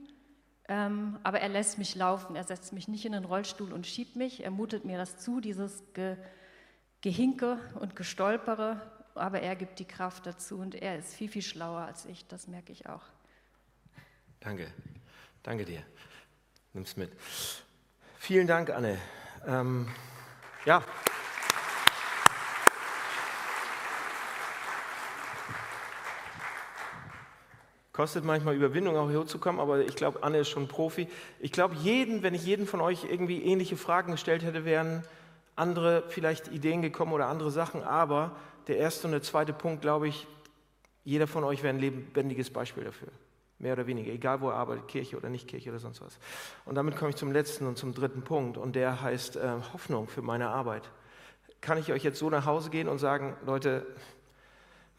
Ähm, aber er lässt mich laufen. Er setzt mich nicht in den Rollstuhl und schiebt mich. Er mutet mir das zu, dieses Ge Gehinke und Gestolpere. Aber er gibt die Kraft dazu und er ist viel, viel schlauer als ich. Das merke ich auch. Danke. Danke dir. Nimm's mit. Vielen Dank, Anne. Ähm, ja. Kostet manchmal Überwindung, auch hier zu kommen, aber ich glaube, Anne ist schon Profi. Ich glaube, jeden, wenn ich jeden von euch irgendwie ähnliche Fragen gestellt hätte, wären andere vielleicht Ideen gekommen oder andere Sachen. Aber der erste und der zweite Punkt, glaube ich, jeder von euch wäre ein lebendiges Beispiel dafür. Mehr oder weniger, egal wo er arbeitet, Kirche oder nicht Kirche oder sonst was. Und damit komme ich zum letzten und zum dritten Punkt. Und der heißt äh, Hoffnung für meine Arbeit. Kann ich euch jetzt so nach Hause gehen und sagen, Leute,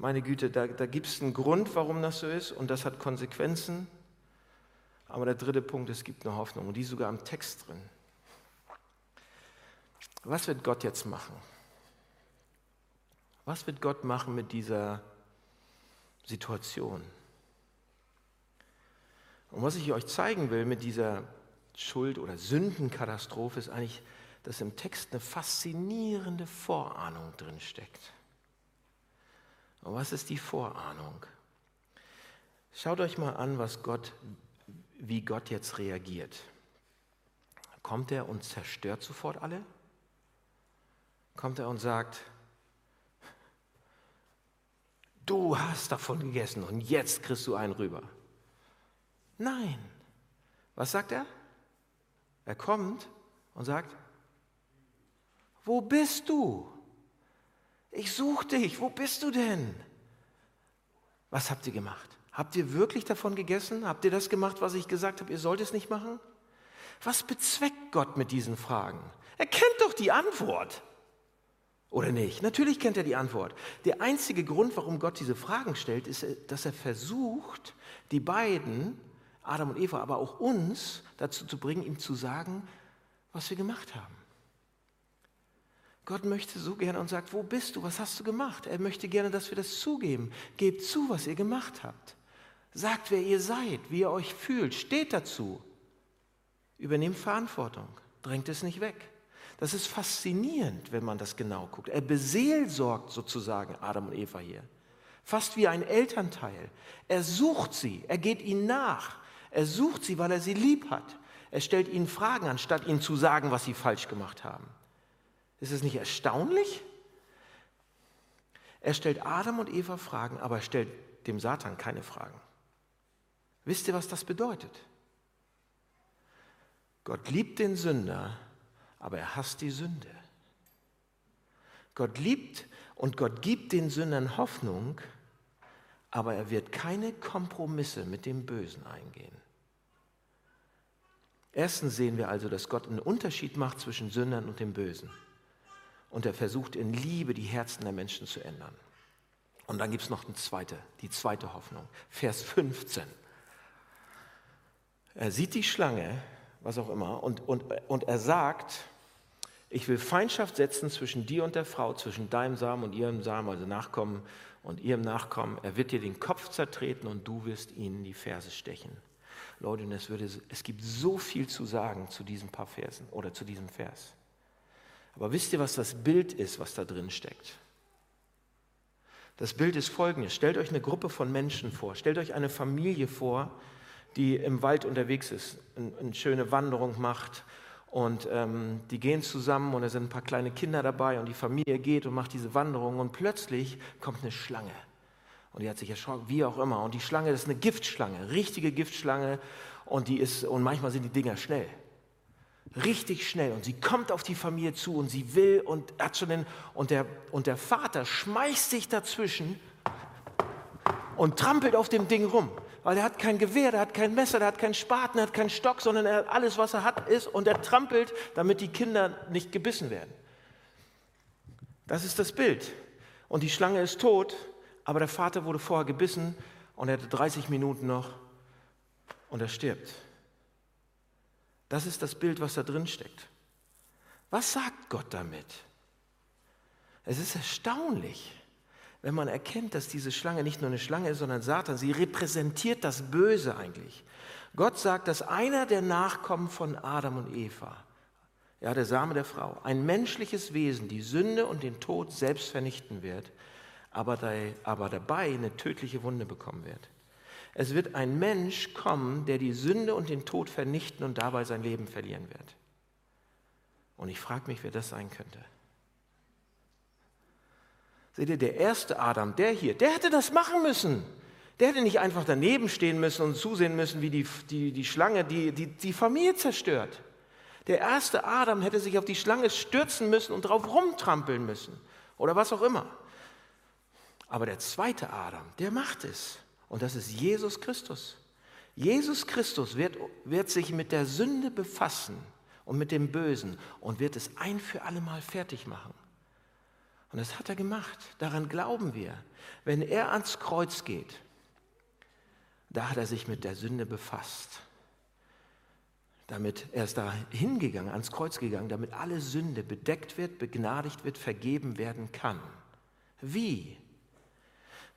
meine Güte, da, da gibt es einen Grund, warum das so ist und das hat Konsequenzen. Aber der dritte Punkt, es gibt eine Hoffnung und die ist sogar im Text drin. Was wird Gott jetzt machen? Was wird Gott machen mit dieser Situation? Und was ich euch zeigen will mit dieser Schuld- oder Sündenkatastrophe ist eigentlich, dass im Text eine faszinierende Vorahnung drin steckt. Und was ist die Vorahnung? Schaut euch mal an, was Gott, wie Gott jetzt reagiert. Kommt er und zerstört sofort alle? Kommt er und sagt, du hast davon gegessen und jetzt kriegst du einen rüber. Nein. Was sagt er? Er kommt und sagt, wo bist du? Ich suche dich, wo bist du denn? Was habt ihr gemacht? Habt ihr wirklich davon gegessen? Habt ihr das gemacht, was ich gesagt habe, ihr sollt es nicht machen? Was bezweckt Gott mit diesen Fragen? Er kennt doch die Antwort. Oder nicht? Natürlich kennt er die Antwort. Der einzige Grund, warum Gott diese Fragen stellt, ist, dass er versucht, die beiden, Adam und Eva, aber auch uns dazu zu bringen, ihm zu sagen, was wir gemacht haben. Gott möchte so gerne und sagt, wo bist du? Was hast du gemacht? Er möchte gerne, dass wir das zugeben. Gebt zu, was ihr gemacht habt. Sagt, wer ihr seid, wie ihr euch fühlt. Steht dazu. Übernehmt Verantwortung. Drängt es nicht weg. Das ist faszinierend, wenn man das genau guckt. Er beseelsorgt sozusagen Adam und Eva hier. Fast wie ein Elternteil. Er sucht sie. Er geht ihnen nach. Er sucht sie, weil er sie lieb hat. Er stellt ihnen Fragen, anstatt ihnen zu sagen, was sie falsch gemacht haben. Ist es nicht erstaunlich? Er stellt Adam und Eva Fragen, aber er stellt dem Satan keine Fragen. Wisst ihr, was das bedeutet? Gott liebt den Sünder, aber er hasst die Sünde. Gott liebt und Gott gibt den Sündern Hoffnung, aber er wird keine Kompromisse mit dem Bösen eingehen. Erstens sehen wir also, dass Gott einen Unterschied macht zwischen Sündern und dem Bösen und er versucht in Liebe die Herzen der Menschen zu ändern. Und dann gibt es noch eine zweite, die zweite Hoffnung. Vers 15. Er sieht die Schlange, was auch immer, und, und, und er sagt, ich will Feindschaft setzen zwischen dir und der Frau, zwischen deinem Samen und ihrem Samen, also Nachkommen und ihrem Nachkommen. Er wird dir den Kopf zertreten und du wirst ihnen die Verse stechen. Leute, es, würde, es gibt so viel zu sagen zu diesen paar Versen oder zu diesem Vers. Aber wisst ihr, was das Bild ist, was da drin steckt? Das Bild ist folgendes. Stellt euch eine Gruppe von Menschen vor. Stellt euch eine Familie vor, die im Wald unterwegs ist, eine schöne Wanderung macht. Und ähm, die gehen zusammen und da sind ein paar kleine Kinder dabei und die Familie geht und macht diese Wanderung und plötzlich kommt eine Schlange. Und die hat sich erschrocken, wie auch immer. Und die Schlange das ist eine Giftschlange, richtige Giftschlange. Und die ist, und manchmal sind die Dinger schnell richtig schnell und sie kommt auf die Familie zu und sie will und hat schon den, und der, und der Vater schmeißt sich dazwischen und trampelt auf dem Ding rum, weil er hat kein Gewehr, er hat kein Messer, er hat keinen Spaten, er hat keinen Stock, sondern er, alles, was er hat, ist und er trampelt, damit die Kinder nicht gebissen werden. Das ist das Bild. Und die Schlange ist tot, aber der Vater wurde vorher gebissen und er hatte 30 Minuten noch und er stirbt. Das ist das Bild, was da drin steckt. Was sagt Gott damit? Es ist erstaunlich. wenn man erkennt, dass diese Schlange nicht nur eine Schlange ist, sondern Satan, sie repräsentiert das Böse eigentlich. Gott sagt, dass einer der Nachkommen von Adam und Eva, ja, der Same der Frau, ein menschliches Wesen, die Sünde und den Tod selbst vernichten wird, aber, aber dabei eine tödliche Wunde bekommen wird. Es wird ein Mensch kommen, der die Sünde und den Tod vernichten und dabei sein Leben verlieren wird. Und ich frage mich, wer das sein könnte. Seht ihr, der erste Adam, der hier, der hätte das machen müssen. Der hätte nicht einfach daneben stehen müssen und zusehen müssen, wie die, die, die Schlange die, die, die Familie zerstört. Der erste Adam hätte sich auf die Schlange stürzen müssen und drauf rumtrampeln müssen oder was auch immer. Aber der zweite Adam, der macht es. Und das ist Jesus Christus. Jesus Christus wird, wird sich mit der Sünde befassen und mit dem Bösen und wird es ein für alle Mal fertig machen. Und das hat er gemacht. Daran glauben wir. Wenn er ans Kreuz geht, da hat er sich mit der Sünde befasst. Damit er ist da hingegangen, ans Kreuz gegangen, damit alle Sünde bedeckt wird, begnadigt wird, vergeben werden kann. Wie?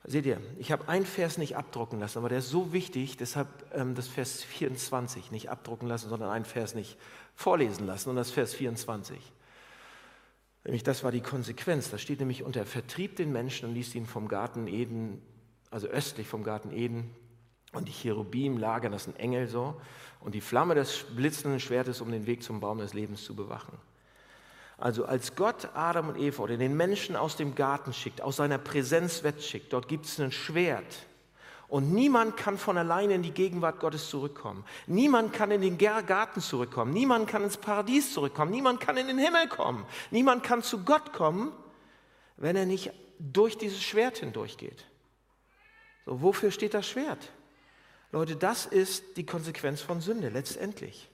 Seht ihr, ich habe einen Vers nicht abdrucken lassen, aber der ist so wichtig, deshalb ähm, das Vers 24 nicht abdrucken lassen, sondern einen Vers nicht vorlesen lassen und das Vers 24. Nämlich das war die Konsequenz. Da steht nämlich unter vertrieb den Menschen und ließ ihn vom Garten Eden, also östlich vom Garten Eden, und die Cherubim lagern, das sind Engel so, und die Flamme des blitzenden Schwertes, um den Weg zum Baum des Lebens zu bewachen. Also als Gott Adam und Eva oder den Menschen aus dem Garten schickt, aus seiner Präsenz wegschickt, dort gibt es ein Schwert. Und niemand kann von alleine in die Gegenwart Gottes zurückkommen. Niemand kann in den Garten zurückkommen. Niemand kann ins Paradies zurückkommen. Niemand kann in den Himmel kommen. Niemand kann zu Gott kommen, wenn er nicht durch dieses Schwert hindurchgeht. So, wofür steht das Schwert? Leute, das ist die Konsequenz von Sünde letztendlich.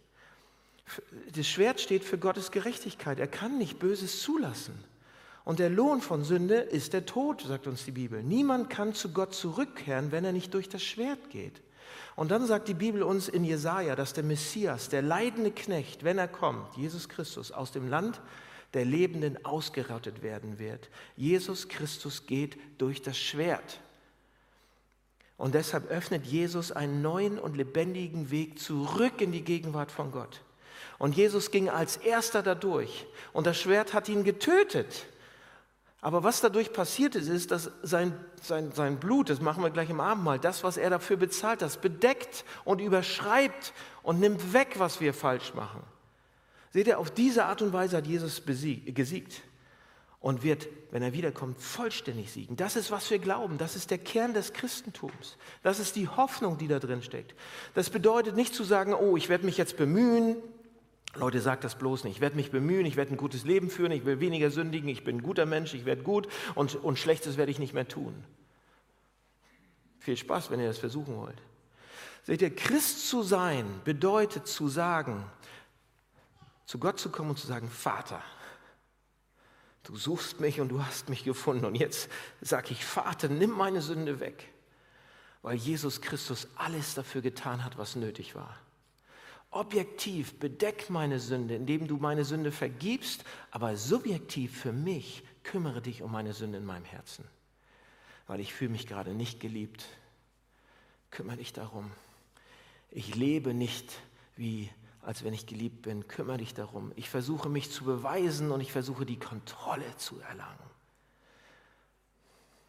Das Schwert steht für Gottes Gerechtigkeit. Er kann nicht Böses zulassen. Und der Lohn von Sünde ist der Tod, sagt uns die Bibel. Niemand kann zu Gott zurückkehren, wenn er nicht durch das Schwert geht. Und dann sagt die Bibel uns in Jesaja, dass der Messias, der leidende Knecht, wenn er kommt, Jesus Christus, aus dem Land der Lebenden ausgerottet werden wird. Jesus Christus geht durch das Schwert. Und deshalb öffnet Jesus einen neuen und lebendigen Weg zurück in die Gegenwart von Gott. Und Jesus ging als erster dadurch. Und das Schwert hat ihn getötet. Aber was dadurch passiert ist, ist, dass sein, sein, sein Blut, das machen wir gleich im Abendmahl, das, was er dafür bezahlt, das bedeckt und überschreibt und nimmt weg, was wir falsch machen. Seht ihr, auf diese Art und Weise hat Jesus gesiegt und wird, wenn er wiederkommt, vollständig siegen. Das ist, was wir glauben. Das ist der Kern des Christentums. Das ist die Hoffnung, die da drin steckt. Das bedeutet nicht zu sagen, oh, ich werde mich jetzt bemühen. Leute, sagt das bloß nicht. Ich werde mich bemühen, ich werde ein gutes Leben führen, ich will weniger sündigen, ich bin ein guter Mensch, ich werde gut und, und Schlechtes werde ich nicht mehr tun. Viel Spaß, wenn ihr das versuchen wollt. Seht ihr, Christ zu sein bedeutet zu sagen, zu Gott zu kommen und zu sagen, Vater, Du suchst mich und du hast mich gefunden. Und jetzt sage ich, Vater, nimm meine Sünde weg, weil Jesus Christus alles dafür getan hat, was nötig war. Objektiv bedeck meine Sünde, indem du meine Sünde vergibst, aber subjektiv für mich kümmere dich um meine Sünde in meinem Herzen, weil ich fühle mich gerade nicht geliebt. Kümmere dich darum. Ich lebe nicht wie als wenn ich geliebt bin. Kümmere dich darum. Ich versuche mich zu beweisen und ich versuche die Kontrolle zu erlangen.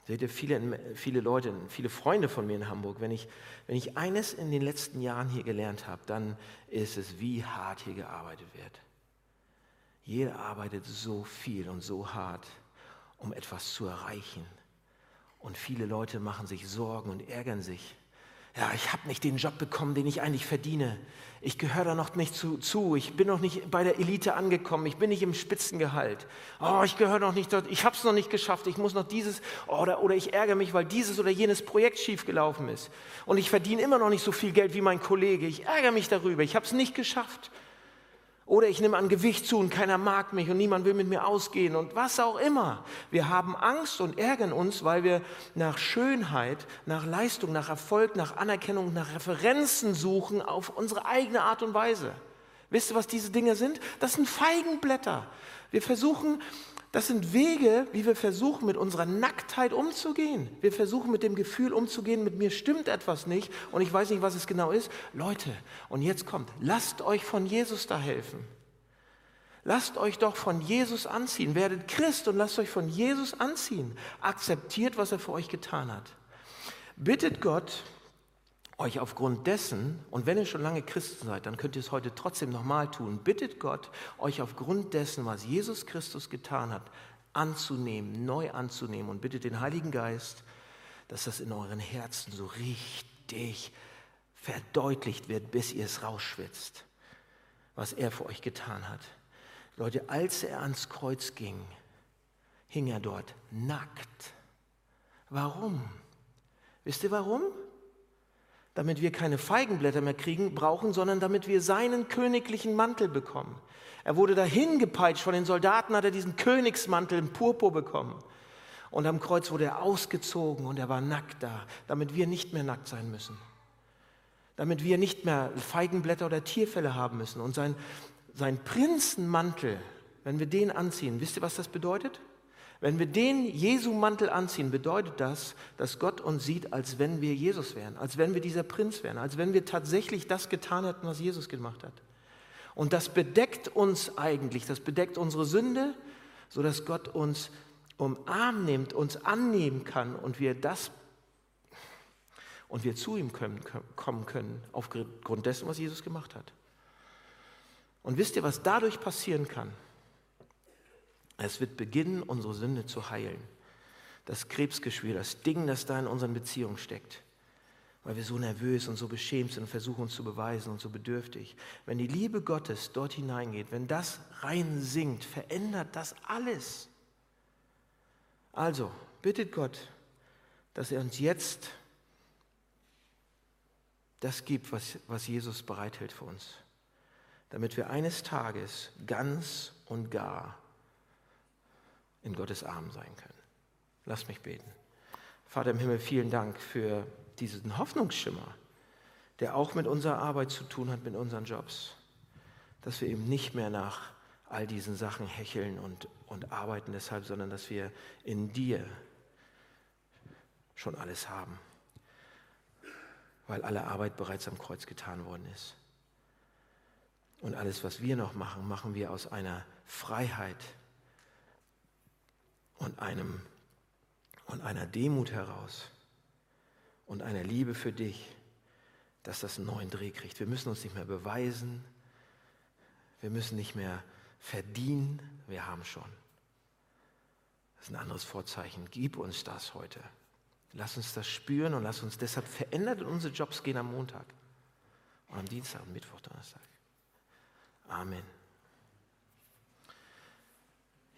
Seht ihr, viele, viele Leute, viele Freunde von mir in Hamburg, wenn ich, wenn ich eines in den letzten Jahren hier gelernt habe, dann ist es, wie hart hier gearbeitet wird. Jeder arbeitet so viel und so hart, um etwas zu erreichen. Und viele Leute machen sich Sorgen und ärgern sich, ja, ich habe nicht den Job bekommen, den ich eigentlich verdiene. Ich gehöre da noch nicht zu, zu. Ich bin noch nicht bei der Elite angekommen. Ich bin nicht im Spitzengehalt. Oh, ich gehöre noch nicht dort. Ich habe es noch nicht geschafft. Ich muss noch dieses oder, oder ich ärgere mich, weil dieses oder jenes Projekt schiefgelaufen ist. Und ich verdiene immer noch nicht so viel Geld wie mein Kollege. Ich ärgere mich darüber. Ich habe es nicht geschafft. Oder ich nehme an Gewicht zu und keiner mag mich und niemand will mit mir ausgehen und was auch immer. Wir haben Angst und ärgern uns, weil wir nach Schönheit, nach Leistung, nach Erfolg, nach Anerkennung, nach Referenzen suchen auf unsere eigene Art und Weise. Wisst ihr, was diese Dinge sind? Das sind Feigenblätter. Wir versuchen, das sind Wege, wie wir versuchen, mit unserer Nacktheit umzugehen. Wir versuchen, mit dem Gefühl umzugehen, mit mir stimmt etwas nicht und ich weiß nicht, was es genau ist. Leute, und jetzt kommt, lasst euch von Jesus da helfen. Lasst euch doch von Jesus anziehen. Werdet Christ und lasst euch von Jesus anziehen. Akzeptiert, was er für euch getan hat. Bittet Gott, euch aufgrund dessen, und wenn ihr schon lange Christen seid, dann könnt ihr es heute trotzdem nochmal tun, bittet Gott, euch aufgrund dessen, was Jesus Christus getan hat, anzunehmen, neu anzunehmen und bittet den Heiligen Geist, dass das in euren Herzen so richtig verdeutlicht wird, bis ihr es rausschwitzt, was er für euch getan hat. Leute, als er ans Kreuz ging, hing er dort nackt. Warum? Wisst ihr warum? Damit wir keine Feigenblätter mehr kriegen, brauchen, sondern damit wir seinen königlichen Mantel bekommen. Er wurde dahin gepeitscht von den Soldaten, hat er diesen Königsmantel im Purpur bekommen. Und am Kreuz wurde er ausgezogen und er war nackt da, damit wir nicht mehr nackt sein müssen. Damit wir nicht mehr Feigenblätter oder Tierfälle haben müssen. Und sein, sein Prinzenmantel, wenn wir den anziehen, wisst ihr, was das bedeutet? Wenn wir den Jesu-Mantel anziehen, bedeutet das, dass Gott uns sieht, als wenn wir Jesus wären, als wenn wir dieser Prinz wären, als wenn wir tatsächlich das getan hätten, was Jesus gemacht hat. Und das bedeckt uns eigentlich, das bedeckt unsere Sünde, sodass Gott uns umarm nimmt, uns annehmen kann und wir das und wir zu ihm können, kommen können aufgrund dessen, was Jesus gemacht hat. Und wisst ihr, was dadurch passieren kann? Es wird beginnen, unsere Sünde zu heilen. Das Krebsgeschwür, das Ding, das da in unseren Beziehungen steckt. Weil wir so nervös und so beschämt sind und versuchen uns zu beweisen und so bedürftig. Wenn die Liebe Gottes dort hineingeht, wenn das rein sinkt, verändert das alles. Also, bittet Gott, dass er uns jetzt das gibt, was, was Jesus bereithält für uns. Damit wir eines Tages ganz und gar in Gottes Arm sein können. Lass mich beten. Vater im Himmel, vielen Dank für diesen Hoffnungsschimmer, der auch mit unserer Arbeit zu tun hat, mit unseren Jobs. Dass wir eben nicht mehr nach all diesen Sachen hecheln und, und arbeiten deshalb, sondern dass wir in dir schon alles haben, weil alle Arbeit bereits am Kreuz getan worden ist. Und alles, was wir noch machen, machen wir aus einer Freiheit, und, einem, und einer Demut heraus und einer Liebe für dich, dass das einen neuen Dreh kriegt. Wir müssen uns nicht mehr beweisen, wir müssen nicht mehr verdienen, wir haben schon. Das ist ein anderes Vorzeichen. Gib uns das heute. Lass uns das spüren und lass uns deshalb verändert in unsere Jobs gehen am Montag und am Dienstag, Mittwoch, Donnerstag. Amen.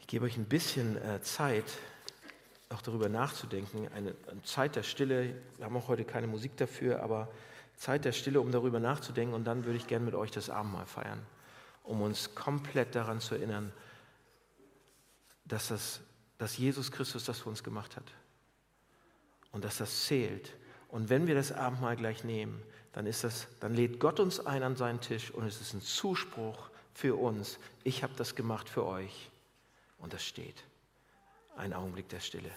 Ich gebe euch ein bisschen äh, Zeit, auch darüber nachzudenken. Eine, Zeit der Stille. Wir haben auch heute keine Musik dafür, aber Zeit der Stille, um darüber nachzudenken. Und dann würde ich gerne mit euch das Abendmahl feiern, um uns komplett daran zu erinnern, dass, das, dass Jesus Christus das für uns gemacht hat. Und dass das zählt. Und wenn wir das Abendmahl gleich nehmen, dann, ist das, dann lädt Gott uns ein an seinen Tisch und es ist ein Zuspruch für uns. Ich habe das gemacht für euch. Und das steht. Ein Augenblick der Stille.